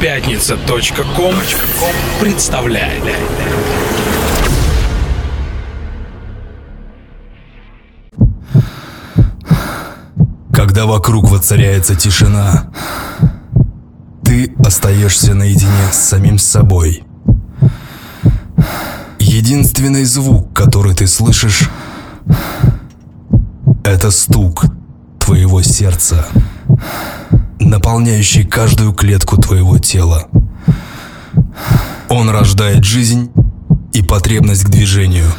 Пятница.ком представляет. Когда вокруг воцаряется тишина, ты остаешься наедине с самим собой. Единственный звук, который ты слышишь, это стук твоего сердца, наполняющий каждую клетку твоего тела. Он рождает жизнь и потребность к движению.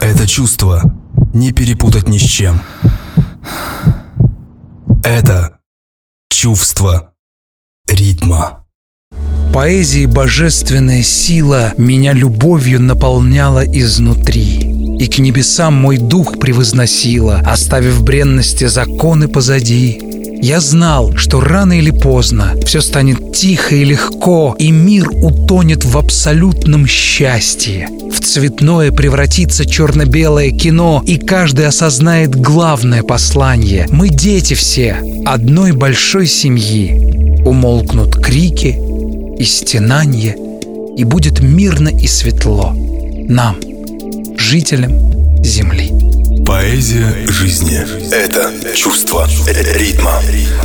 Это чувство не перепутать ни с чем. Это чувство ритма. Поэзии божественная сила меня любовью наполняла изнутри. И к небесам мой дух превозносила, оставив бренности законы позади. Я знал, что рано или поздно все станет тихо и легко, и мир утонет в абсолютном счастье. В цветное превратится черно-белое кино, и каждый осознает главное послание. Мы дети все одной большой семьи. Умолкнут крики и стенанье, и будет мирно и светло нам, жителям Земли. Поэзия жизни – это чувство ритма.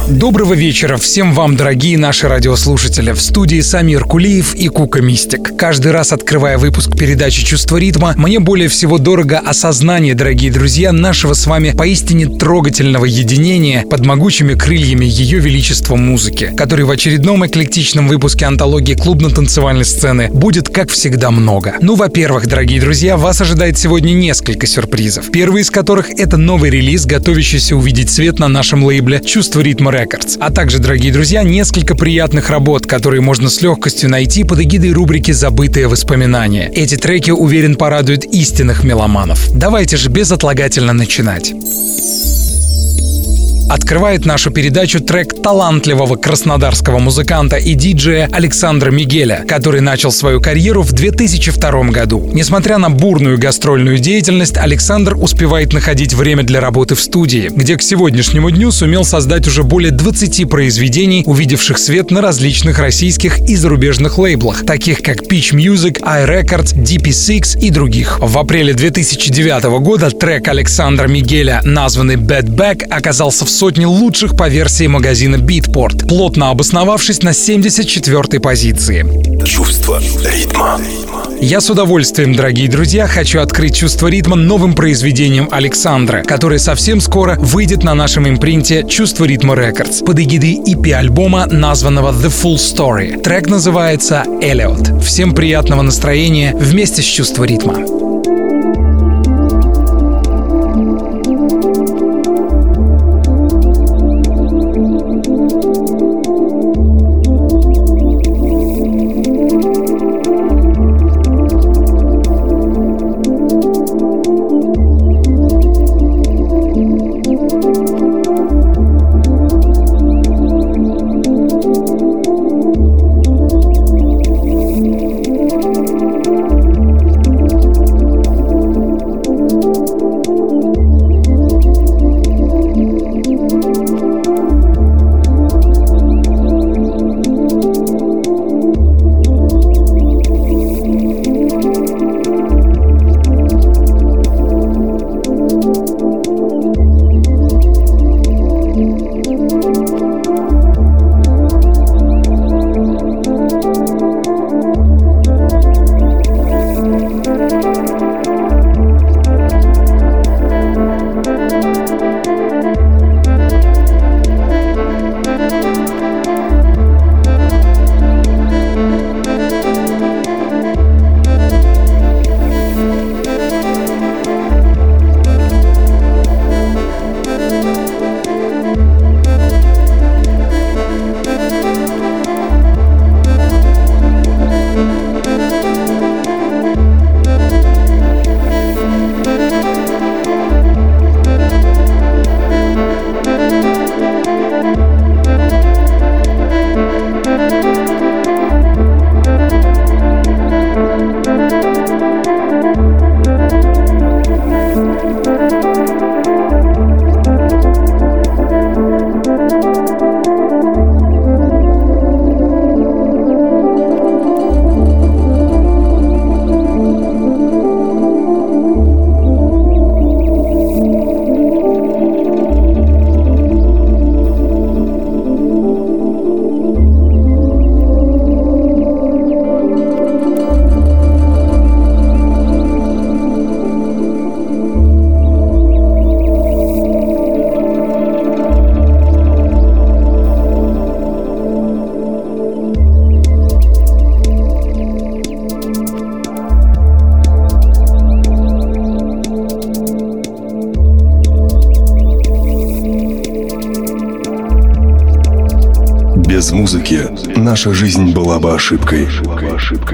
Доброго вечера всем вам, дорогие наши радиослушатели. В студии Самир Кулиев и Кука Мистик. Каждый раз, открывая выпуск передачи «Чувство ритма», мне более всего дорого осознание, дорогие друзья, нашего с вами поистине трогательного единения под могучими крыльями Ее Величества музыки, который в очередном эклектичном выпуске антологии клубно-танцевальной сцены будет, как всегда, много. Ну, во-первых, дорогие друзья, вас ожидает сегодня несколько сюрпризов. Первый из которых это новый релиз, готовящийся увидеть свет на нашем лейбле «Чувство ритма Records». А также, дорогие друзья, несколько приятных работ, которые можно с легкостью найти под эгидой рубрики «Забытые воспоминания». Эти треки, уверен, порадуют истинных меломанов. Давайте же безотлагательно начинать. Открывает нашу передачу трек талантливого краснодарского музыканта и диджея Александра Мигеля, который начал свою карьеру в 2002 году. Несмотря на бурную гастрольную деятельность, Александр успевает находить время для работы в студии, где к сегодняшнему дню сумел создать уже более 20 произведений, увидевших свет на различных российских и зарубежных лейблах, таких как Peach Music, iRecords, DP6 и других. В апреле 2009 года трек Александра Мигеля, названный Bad Back, оказался в сотни лучших по версии магазина Beatport, плотно обосновавшись на 74-й позиции. Чувство ритма. Я с удовольствием, дорогие друзья, хочу открыть чувство ритма новым произведением Александра, которое совсем скоро выйдет на нашем импринте «Чувство ритма Records» под эгидой EP-альбома, названного The Full Story. Трек называется «Эллиот». Всем приятного настроения вместе с чувство ритма. Наша жизнь была бы ошибкой.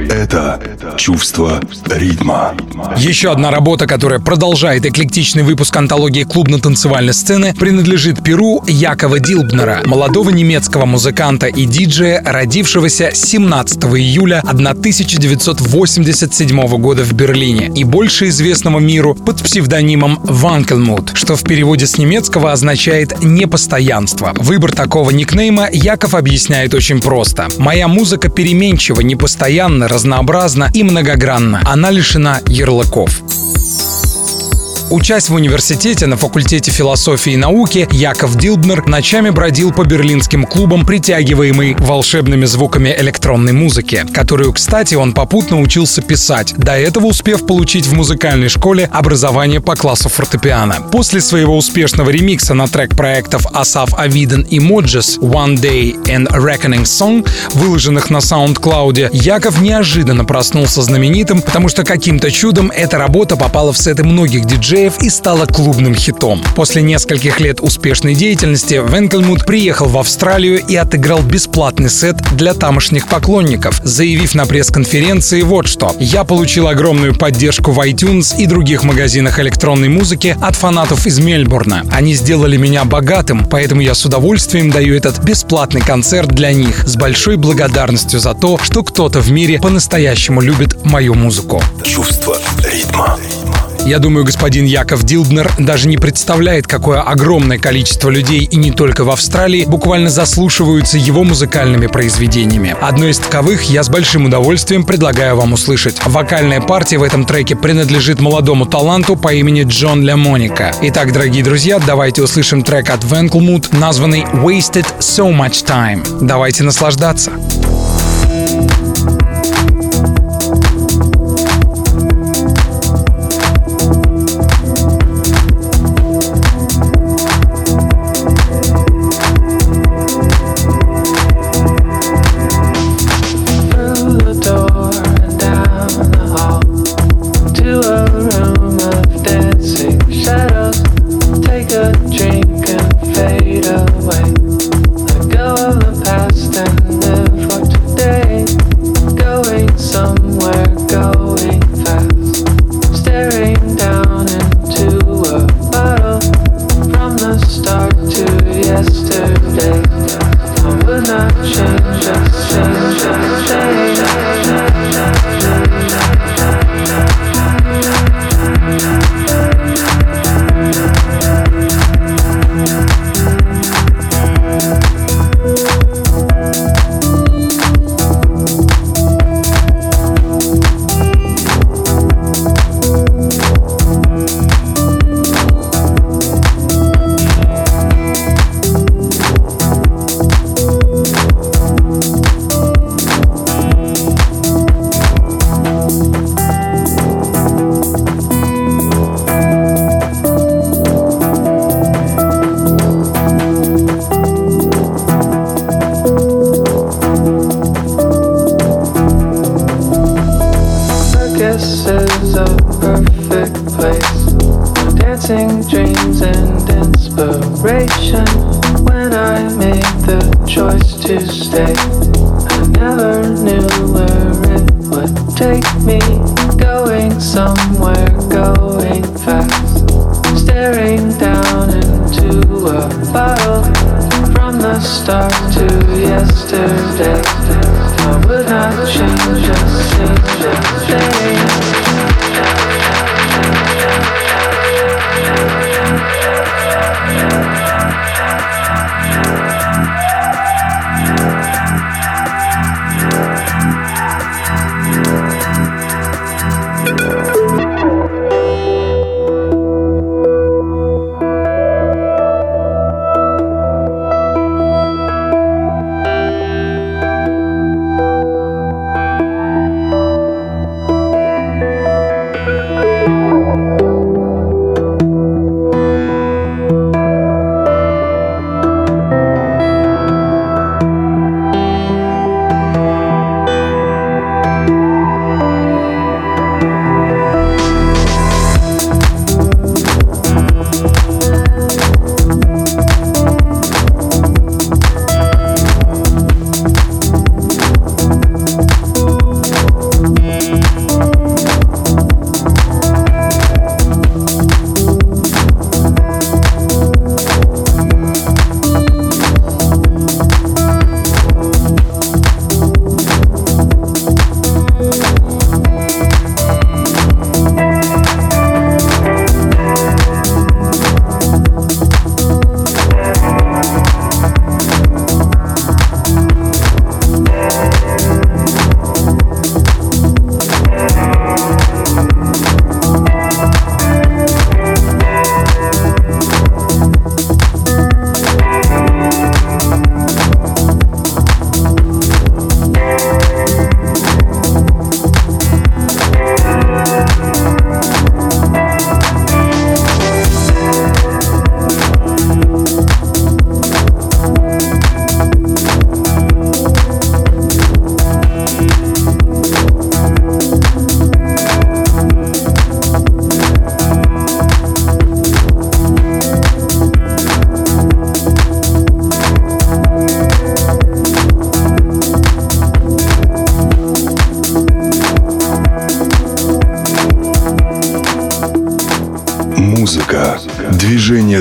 Это чувство ритма. Еще одна работа, которая продолжает эклектичный выпуск антологии клубно-танцевальной сцены, принадлежит Перу Якова Дилбнера, молодого немецкого музыканта и диджея, родившегося 17 июля 1987 года в Берлине и больше известного миру под псевдонимом Ванкелмут, что в переводе с немецкого означает «непостоянство». Выбор такого никнейма Яков объясняет очень просто. «Моя музыка переменчива, непостоянна, разнообразна и многогранна. Она лишена ярлыков». Учась в университете на факультете философии и науки, Яков Дилбнер ночами бродил по берлинским клубам, притягиваемый волшебными звуками электронной музыки, которую, кстати, он попутно учился писать, до этого успев получить в музыкальной школе образование по классу фортепиано. После своего успешного ремикса на трек проектов Асав Авиден и Моджес «One Day and Reckoning Song», выложенных на SoundCloud, Яков неожиданно проснулся знаменитым, потому что каким-то чудом эта работа попала в сеты многих диджеев диджеев и стала клубным хитом. После нескольких лет успешной деятельности Венкельмут приехал в Австралию и отыграл бесплатный сет для тамошних поклонников, заявив на пресс-конференции вот что. «Я получил огромную поддержку в iTunes и других магазинах электронной музыки от фанатов из Мельбурна. Они сделали меня богатым, поэтому я с удовольствием даю этот бесплатный концерт для них с большой благодарностью за то, что кто-то в мире по-настоящему любит мою музыку. Чувство ритма. Я думаю, господин Яков Дилднер даже не представляет, какое огромное количество людей, и не только в Австралии, буквально заслушиваются его музыкальными произведениями. Одно из таковых я с большим удовольствием предлагаю вам услышать. Вокальная партия в этом треке принадлежит молодому таланту по имени Джон Лемоника. Итак, дорогие друзья, давайте услышим трек от Венклмут, названный «Wasted So Much Time». Давайте наслаждаться.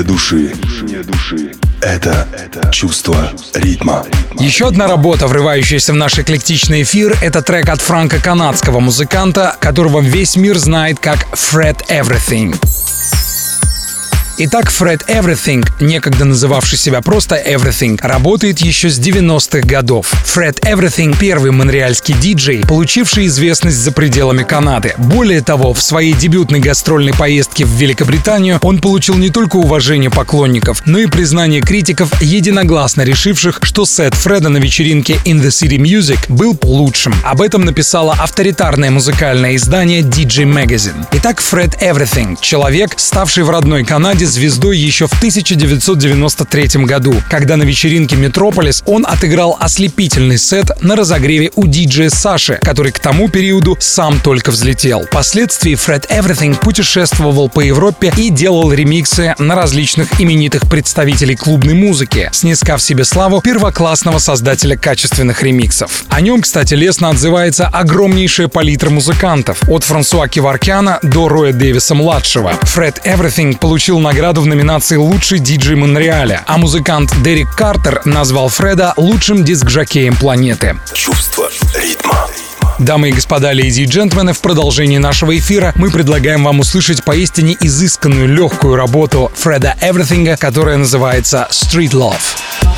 Души. Это чувство ритма. Еще одна работа, врывающаяся в наш эклектичный эфир, это трек от франко-канадского музыканта, которого весь мир знает как Fred Everything. Итак, Fred Everything, некогда называвший себя просто Everything, работает еще с 90-х годов. Fred Everything — первый монреальский диджей, получивший известность за пределами Канады. Более того, в своей дебютной гастрольной поездке в Великобританию он получил не только уважение поклонников, но и признание критиков, единогласно решивших, что сет Фреда на вечеринке In the City Music был лучшим. Об этом написало авторитарное музыкальное издание DJ Magazine. Итак, Fred Everything — человек, ставший в родной Канаде звездой еще в 1993 году, когда на вечеринке Метрополис он отыграл ослепительный сет на разогреве у диджея Саши, который к тому периоду сам только взлетел. Впоследствии Фред Everything путешествовал по Европе и делал ремиксы на различных именитых представителей клубной музыки, снискав себе славу первоклассного создателя качественных ремиксов. О нем, кстати, лестно отзывается огромнейшая палитра музыкантов, от Франсуа Киваркяна до Роя Дэвиса-младшего. Фред Everything получил на награду в номинации «Лучший диджей Монреаля», а музыкант Дерек Картер назвал Фреда лучшим диск-жокеем планеты. Чувство ритма. Дамы и господа, леди и джентльмены, в продолжении нашего эфира мы предлагаем вам услышать поистине изысканную легкую работу Фреда Эвритинга, которая называется «Street Love».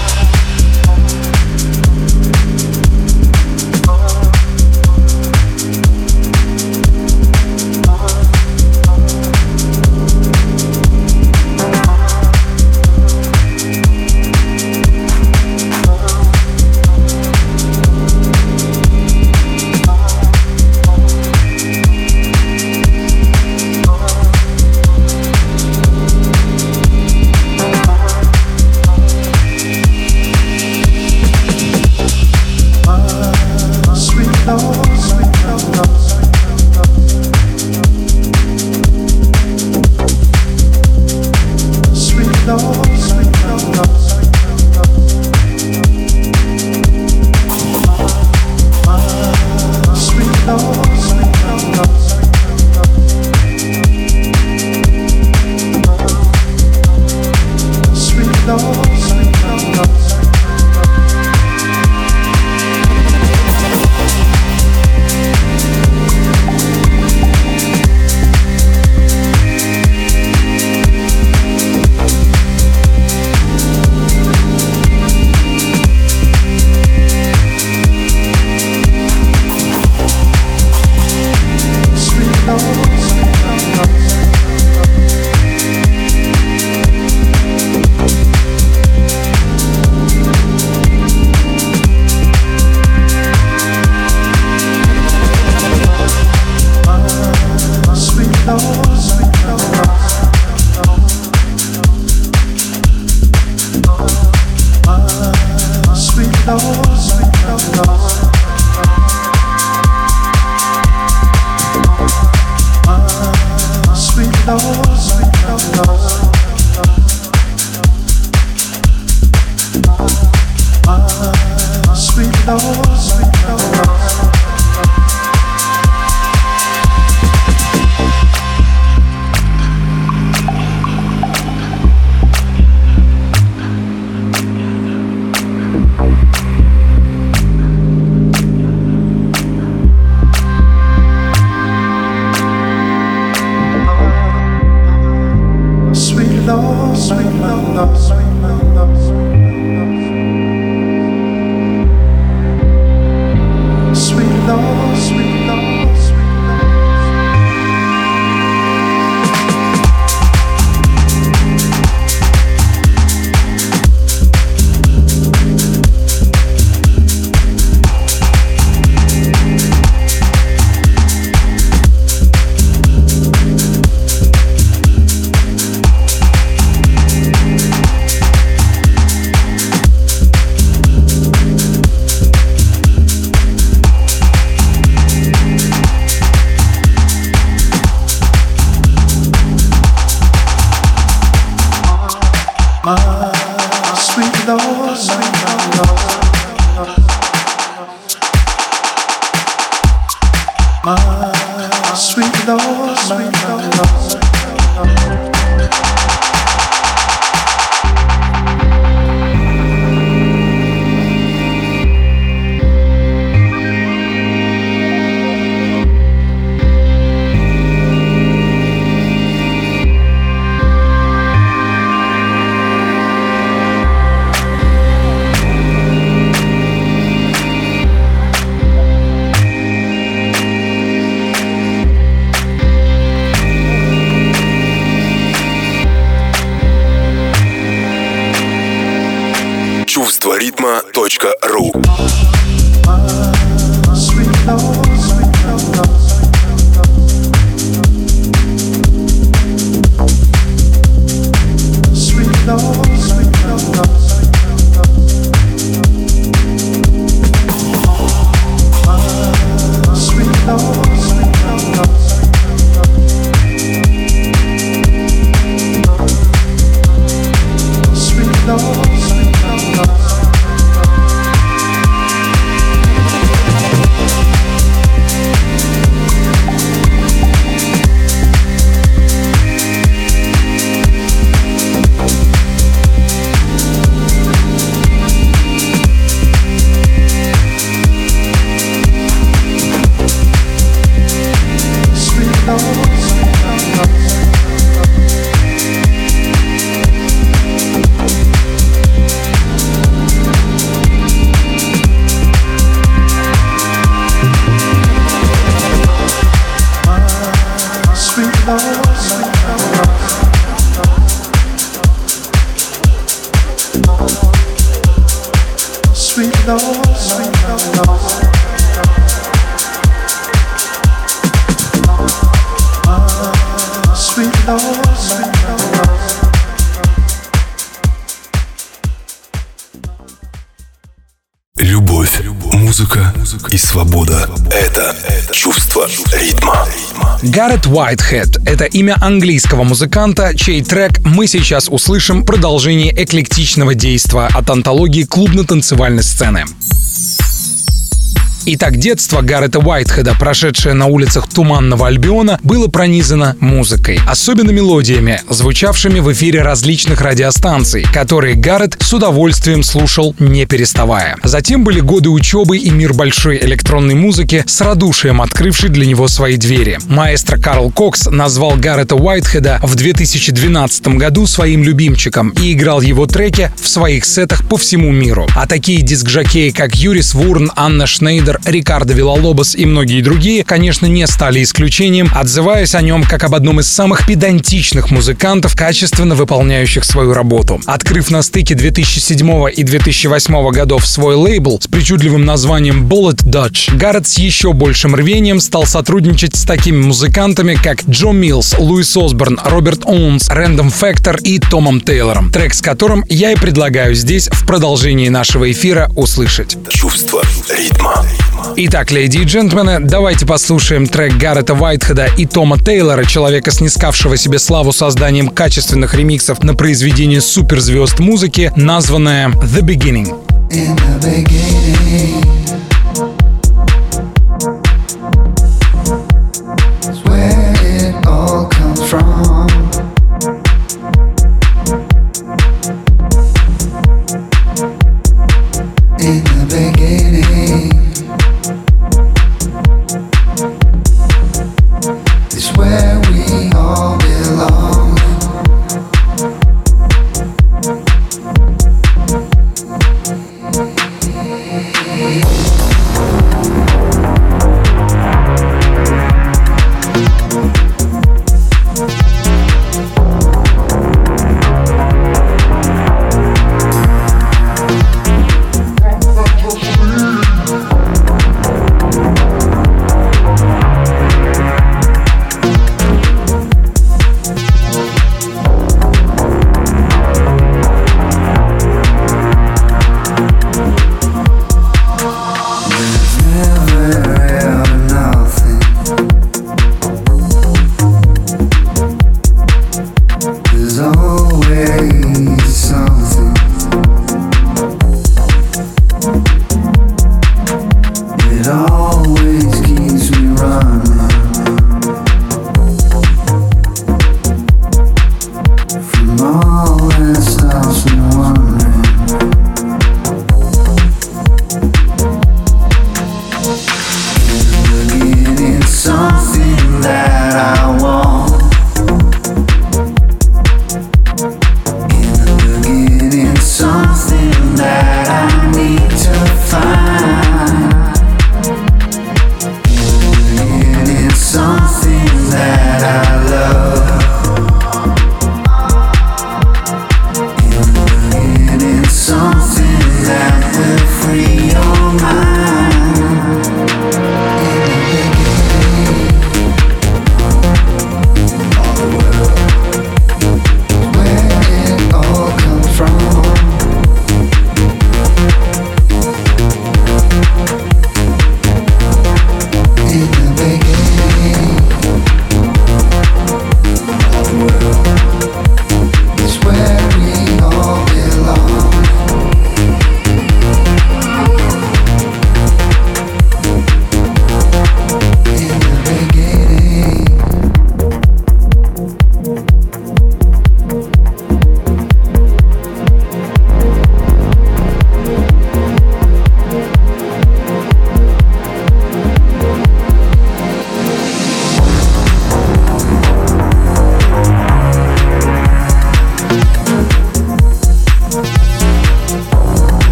Любовь, музыка и свобода — это чувство ритма. Гаррет Уайтхед — это имя английского музыканта, чей трек мы сейчас услышим в продолжении эклектичного действа от антологии клубно-танцевальной сцены. Итак, детство Гаррета Уайтхеда, прошедшее на улицах Туманного Альбиона, было пронизано музыкой, особенно мелодиями, звучавшими в эфире различных радиостанций, которые Гаррет с удовольствием слушал, не переставая. Затем были годы учебы и мир большой электронной музыки с радушием открывший для него свои двери. Маэстро Карл Кокс назвал Гаррета Уайтхеда в 2012 году своим любимчиком и играл его треки в своих сетах по всему миру. А такие диск-жокеи, как Юрис Вурн, Анна Шнейдер, Рикардо Вилалобос и многие другие, конечно, не стали исключением, отзываясь о нем как об одном из самых педантичных музыкантов, качественно выполняющих свою работу. Открыв на стыке 2007 и 2008 годов свой лейбл с причудливым названием Bullet Dutch, Гаррет с еще большим рвением стал сотрудничать с такими музыкантами, как Джо Милс, Луис Осборн, Роберт Оунс, Рэндом Фактор и Томом Тейлором, трек с которым я и предлагаю здесь в продолжении нашего эфира услышать. Чувство ритма. Итак, леди и джентльмены, давайте послушаем трек Гаррета Уайтхеда и Тома Тейлора, человека, снискавшего себе славу созданием качественных ремиксов на произведение суперзвезд музыки, названное «The Beginning». In the beginning,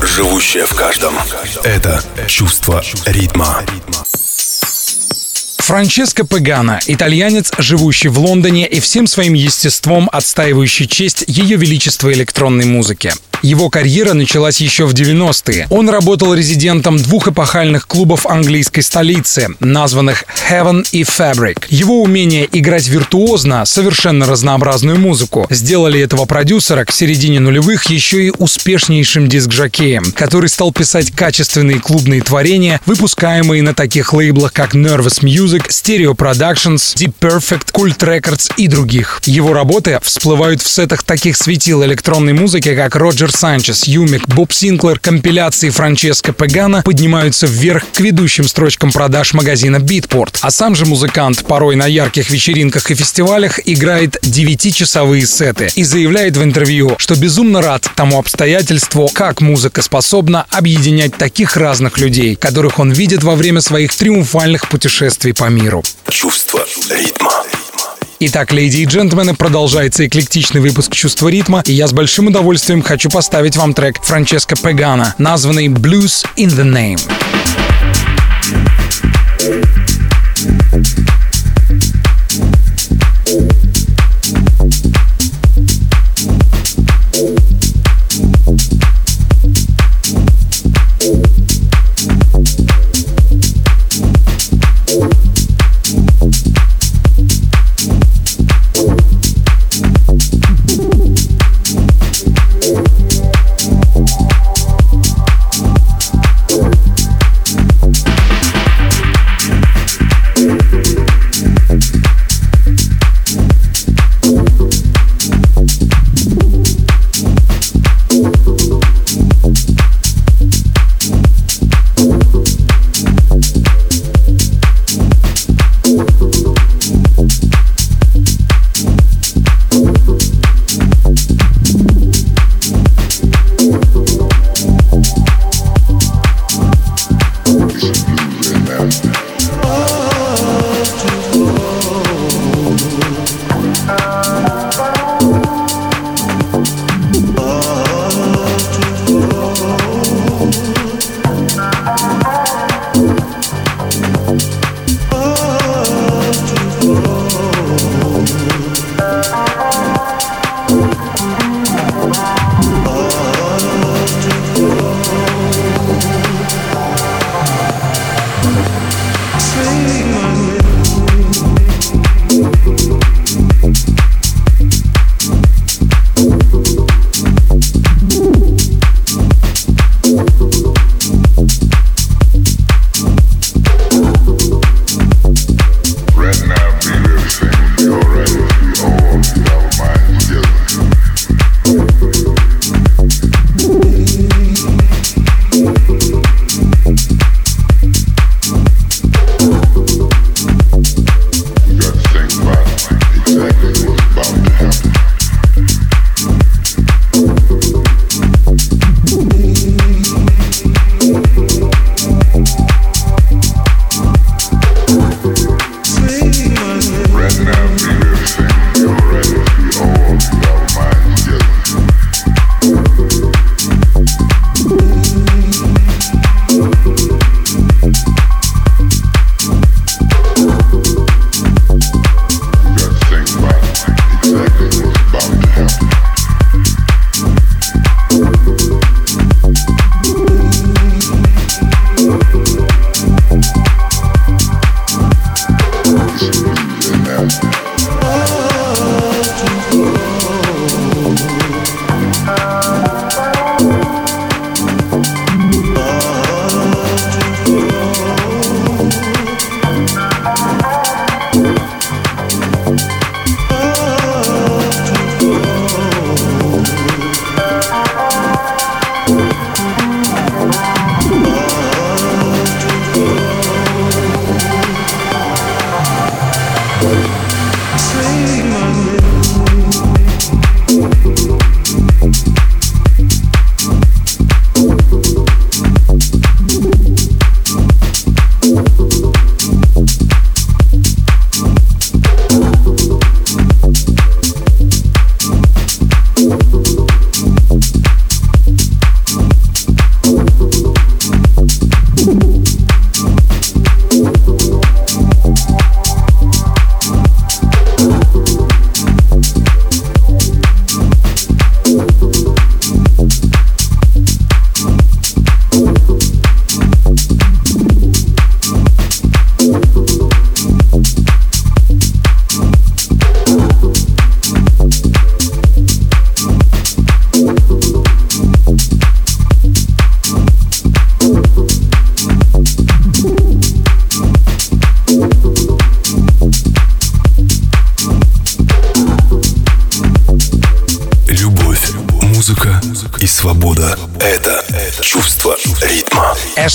живущее в каждом. Это чувство ритма. Франческо Пегана – итальянец, живущий в Лондоне и всем своим естеством отстаивающий честь Ее Величества электронной музыки. Его карьера началась еще в 90-е. Он работал резидентом двух эпохальных клубов английской столицы, названных Heaven и Fabric. Его умение играть виртуозно совершенно разнообразную музыку сделали этого продюсера к середине нулевых еще и успешнейшим диск-жокеем, который стал писать качественные клубные творения, выпускаемые на таких лейблах, как Nervous Music, Stereo Productions, Deep Perfect, Cult Records и других. Его работы всплывают в сетах таких светил электронной музыки, как Роджер Санчес, Юмик, Боб Синклер, компиляции Франческо Пегана поднимаются вверх к ведущим строчкам продаж магазина Beatport. А сам же музыкант порой на ярких вечеринках и фестивалях играет 9-часовые сеты и заявляет в интервью, что безумно рад тому обстоятельству, как музыка способна объединять таких разных людей, которых он видит во время своих триумфальных путешествий по миру. Чувство ритма. Итак, леди и джентльмены, продолжается эклектичный выпуск «Чувство ритма», и я с большим удовольствием хочу поставить вам трек Франческо Пегана, названный «Blues in the Name».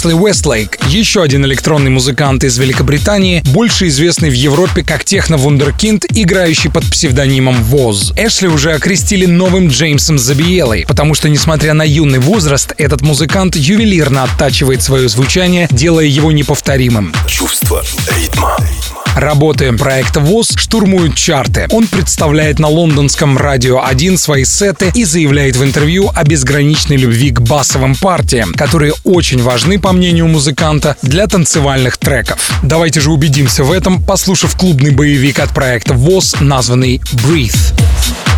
Эшли Уэстлейк, еще один электронный музыкант из Великобритании, больше известный в Европе как техно-вундеркинд, играющий под псевдонимом Воз. Эшли уже окрестили новым Джеймсом Забиелой, потому что, несмотря на юный возраст, этот музыкант ювелирно оттачивает свое звучание, делая его неповторимым. Чувство ритма. Работы проекта ВОЗ штурмуют чарты. Он представляет на лондонском радио 1 свои сеты и заявляет в интервью о безграничной любви к басовым партиям, которые очень важны, по мнению музыканта, для танцевальных треков. Давайте же убедимся в этом, послушав клубный боевик от проекта ВОЗ, названный «Breathe».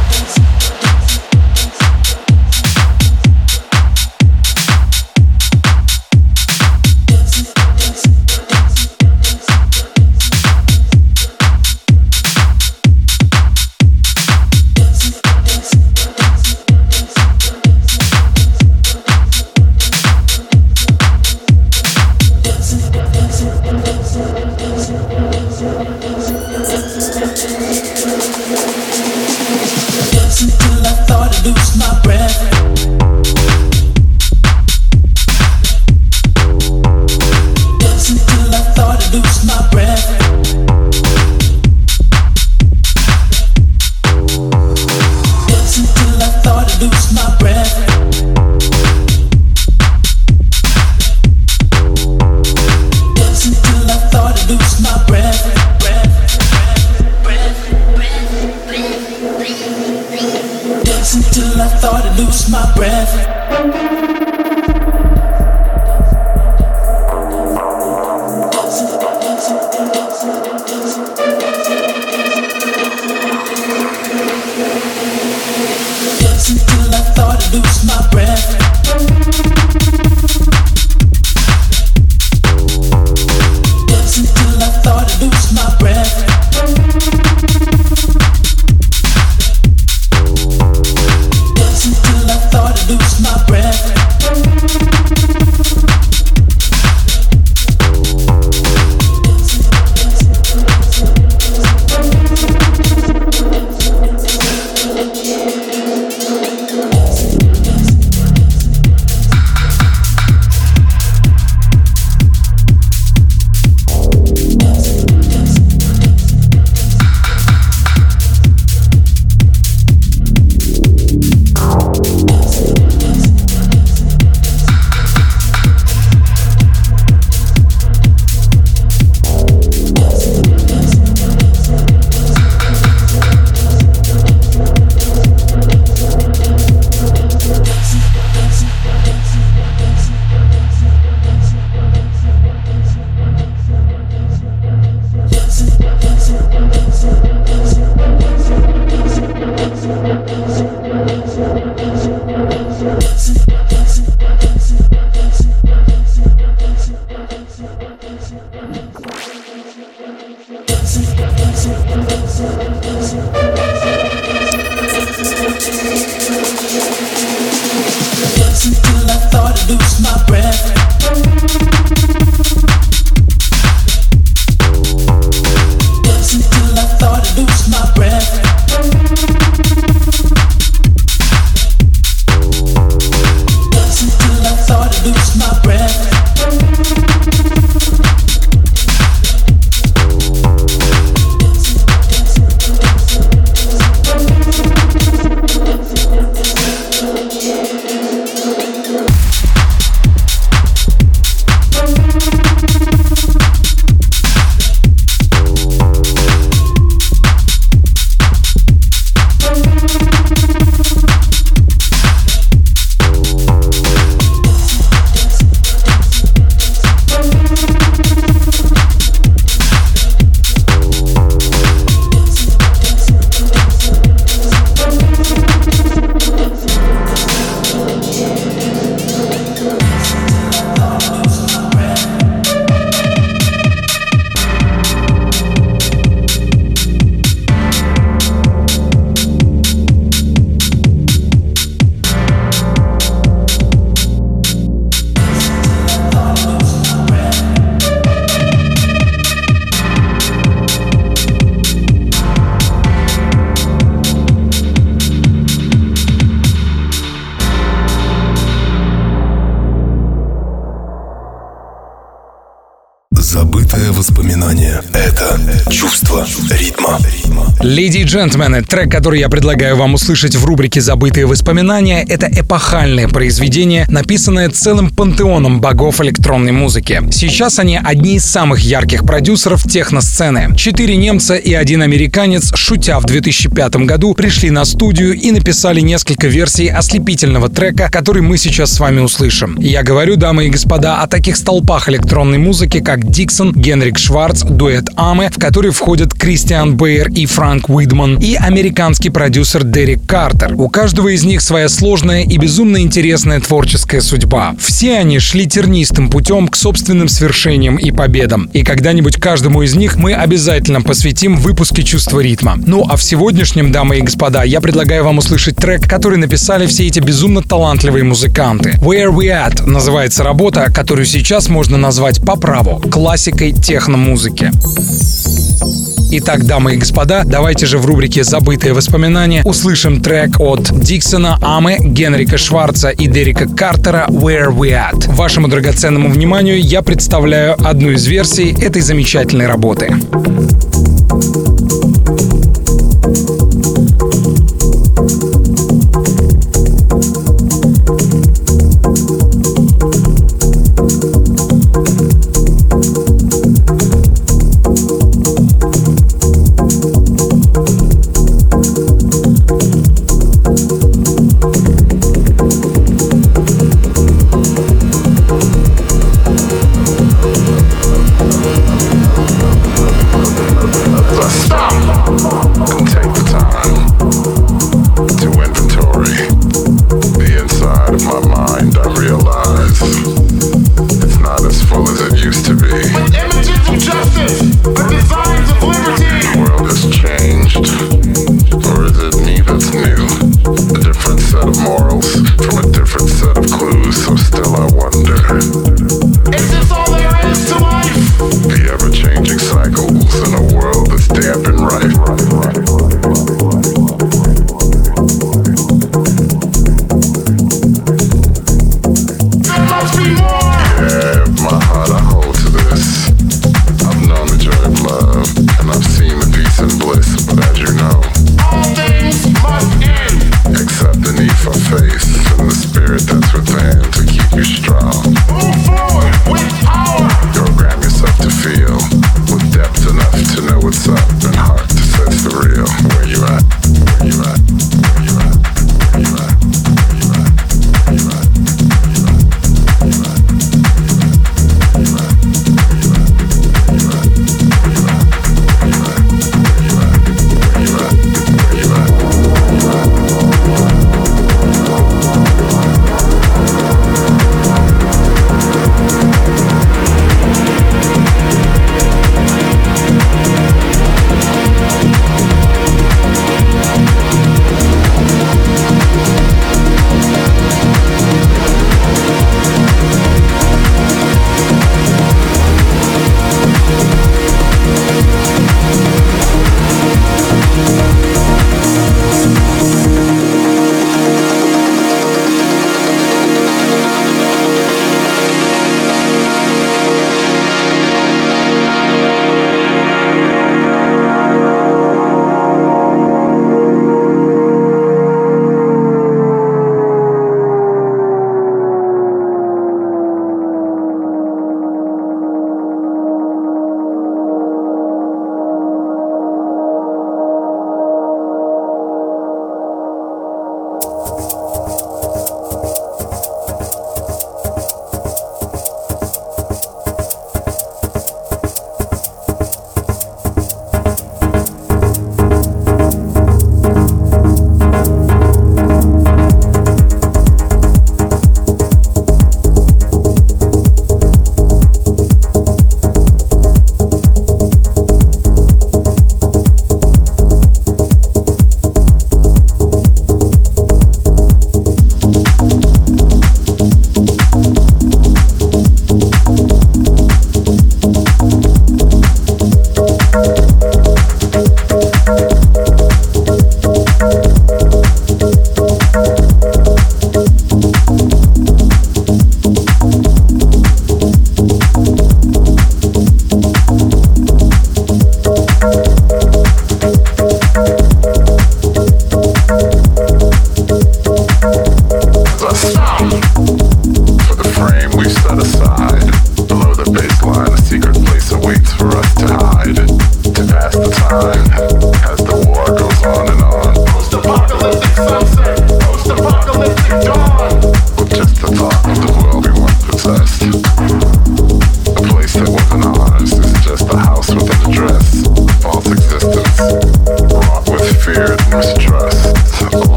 Леди и джентльмены, трек, который я предлагаю вам услышать в рубрике «Забытые воспоминания», это эпохальное произведение, написанное целым пантеоном богов электронной музыки. Сейчас они одни из самых ярких продюсеров техносцены. Четыре немца и один американец, шутя в 2005 году, пришли на студию и написали несколько версий ослепительного трека, который мы сейчас с вами услышим. Я говорю, дамы и господа, о таких столпах электронной музыки, как Диксон, Генрик Шварц, дуэт Аме, в который входят Кристиан Бейер и Франк Уидман, и американский продюсер Дерек Картер. У каждого из них своя сложная и безумно интересная творческая судьба. Все они шли тернистым путем к собственным свершениям и победам. И когда-нибудь каждому из них мы обязательно посвятим выпуске «Чувство ритма». Ну а в сегодняшнем, дамы и господа, я предлагаю вам услышать трек, который написали все эти безумно талантливые музыканты. «Where We At» называется работа, которую сейчас можно назвать по праву классикой техномузыки. Итак, дамы и господа, давайте же в рубрике «Забытые воспоминания» услышим трек от Диксона, Амы, Генрика Шварца и Дерека Картера «Where We At». Вашему драгоценному вниманию я представляю одну из версий этой замечательной работы.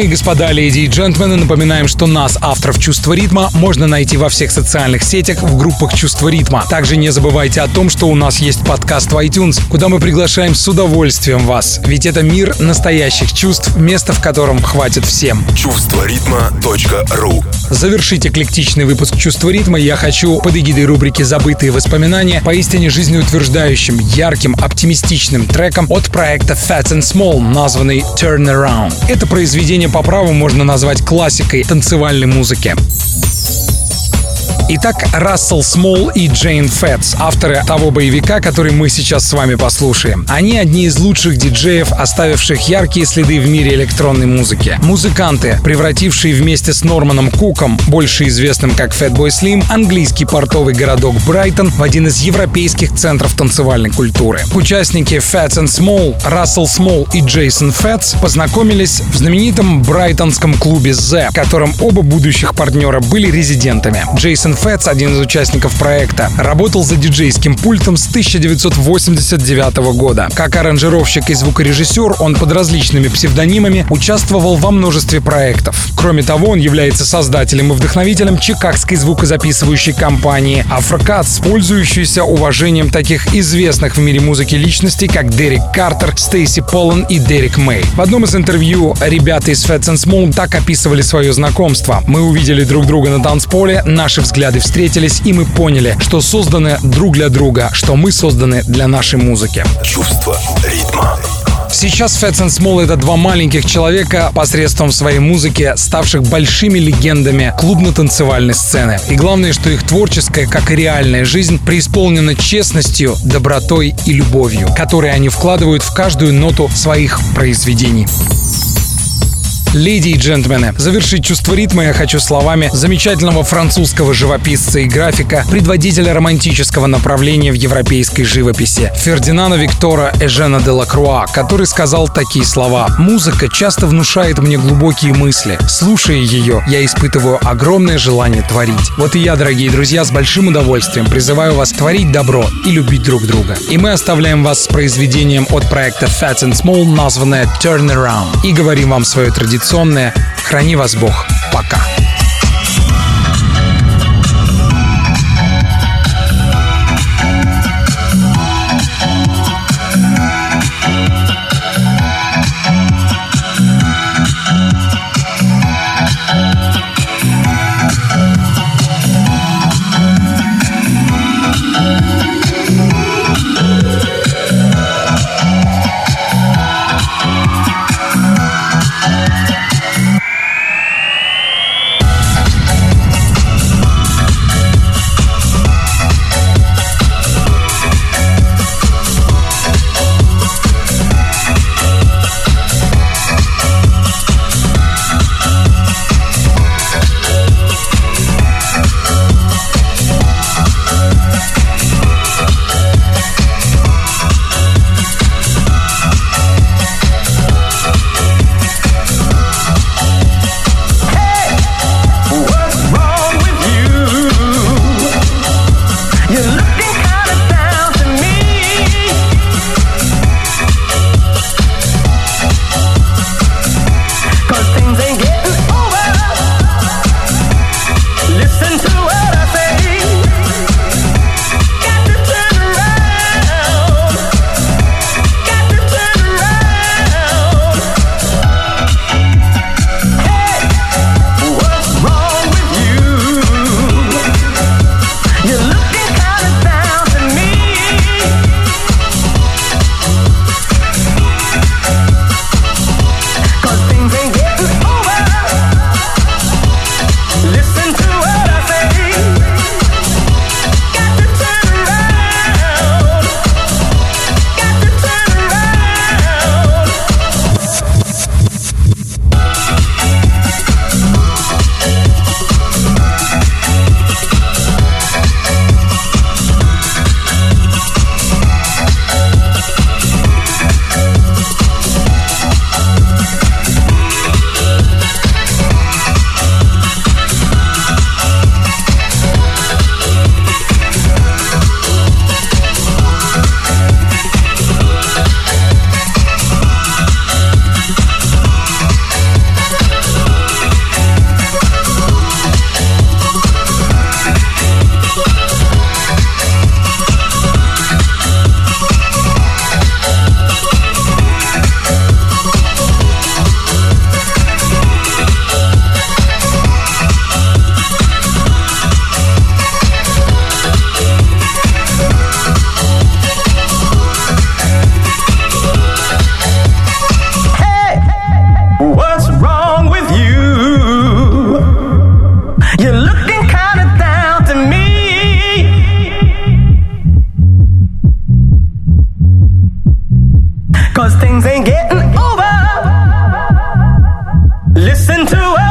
Дамы и господа, леди и джентльмены, напоминаем, что нас, авторов «Чувства ритма», можно найти во всех социальных сетях в группах «Чувство ритма». Также не забывайте о том, что у нас есть подкаст в iTunes, куда мы приглашаем с удовольствием вас. Ведь это мир настоящих чувств, место в котором хватит всем. Чувство ритма.ру Завершить эклектичный выпуск «Чувство ритма» я хочу под эгидой рубрики «Забытые воспоминания» поистине жизнеутверждающим, ярким, оптимистичным треком от проекта Fat and Small, названный Turn Around. Это произведение по праву можно назвать классикой танцевальной музыки. Итак, Рассел Смол и Джейн Фэтс, авторы того боевика, который мы сейчас с вами послушаем. Они одни из лучших диджеев, оставивших яркие следы в мире электронной музыки. Музыканты, превратившие вместе с Норманом Куком, больше известным как Fatboy Slim, английский портовый городок Брайтон в один из европейских центров танцевальной культуры. Участники Fats and Small, Рассел Смол и Джейсон Фэтс познакомились в знаменитом брайтонском клубе The, в котором оба будущих партнера были резидентами. Джейсон Фэтс, один из участников проекта, работал за диджейским пультом с 1989 года. Как аранжировщик и звукорежиссер он под различными псевдонимами участвовал во множестве проектов. Кроме того, он является создателем и вдохновителем чикагской звукозаписывающей компании Афрокат, пользующейся уважением таких известных в мире музыки личностей, как Дерек Картер, Стейси Поллан и Дерек Мэй. В одном из интервью ребята из Fats and Small так описывали свое знакомство. Мы увидели друг друга на танцполе, наши взгляды встретились, и мы поняли, что созданы друг для друга, что мы созданы для нашей музыки. Чувство ритма. Сейчас Fats and Small — это два маленьких человека посредством своей музыки, ставших большими легендами клубно-танцевальной сцены. И главное, что их творческая, как и реальная жизнь, преисполнена честностью, добротой и любовью, которые они вкладывают в каждую ноту своих произведений. Леди и джентльмены, завершить чувство ритма я хочу словами замечательного французского живописца и графика, предводителя романтического направления в европейской живописи, Фердинана Виктора Эжена де Лакруа, который сказал такие слова «Музыка часто внушает мне глубокие мысли. Слушая ее, я испытываю огромное желание творить». Вот и я, дорогие друзья, с большим удовольствием призываю вас творить добро и любить друг друга. И мы оставляем вас с произведением от проекта Fat and Small, названное Turn Around, и говорим вам свое традиционное «Храни вас Бог». Пока. Listen to us.